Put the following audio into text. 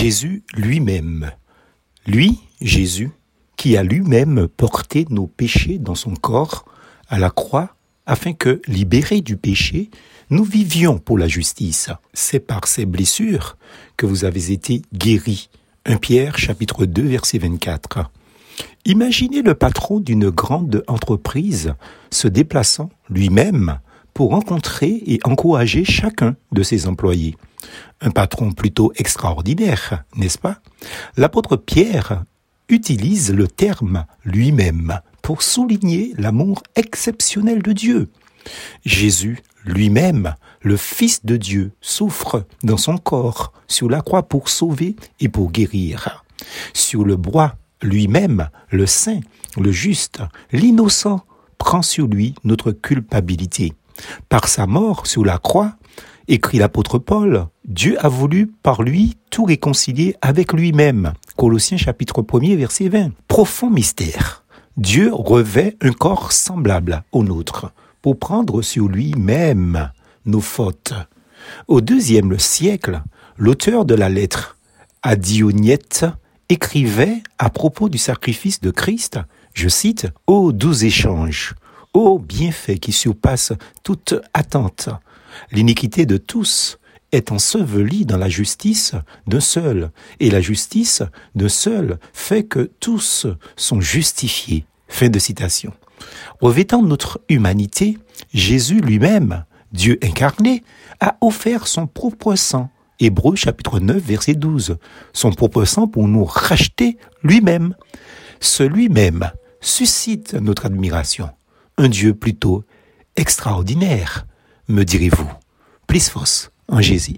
Jésus lui-même. Lui, Jésus, qui a lui-même porté nos péchés dans son corps à la croix, afin que, libérés du péché, nous vivions pour la justice. C'est par ces blessures que vous avez été guéris. 1 Pierre chapitre 2 verset 24. Imaginez le patron d'une grande entreprise se déplaçant lui-même pour rencontrer et encourager chacun de ses employés. Un patron plutôt extraordinaire, n'est-ce pas? L'apôtre Pierre utilise le terme lui-même pour souligner l'amour exceptionnel de Dieu. Jésus lui-même, le Fils de Dieu, souffre dans son corps sur la croix pour sauver et pour guérir. Sur le bois, lui-même, le saint, le juste, l'innocent, prend sur lui notre culpabilité. Par sa mort sur la croix, écrit l'apôtre Paul, Dieu a voulu par lui tout réconcilier avec lui-même. Colossiens chapitre 1er verset 20. Profond mystère. Dieu revêt un corps semblable au nôtre pour prendre sur lui-même nos fautes. Au deuxième siècle, l'auteur de la lettre, Adioniette, écrivait à propos du sacrifice de Christ, je cite, Ô doux échange, ô bienfait qui surpasse toute attente, l'iniquité de tous est ensevelie dans la justice d'un seul, et la justice d'un seul fait que tous sont justifiés. Fin de citation. Revêtant notre humanité, Jésus lui-même, Dieu incarné, a offert son propre sang. Hébreu chapitre 9 verset 12. Son propre sang pour nous racheter lui-même. Celui-même suscite notre admiration. Un Dieu plutôt extraordinaire, me direz-vous. Plus fausse en Jésus.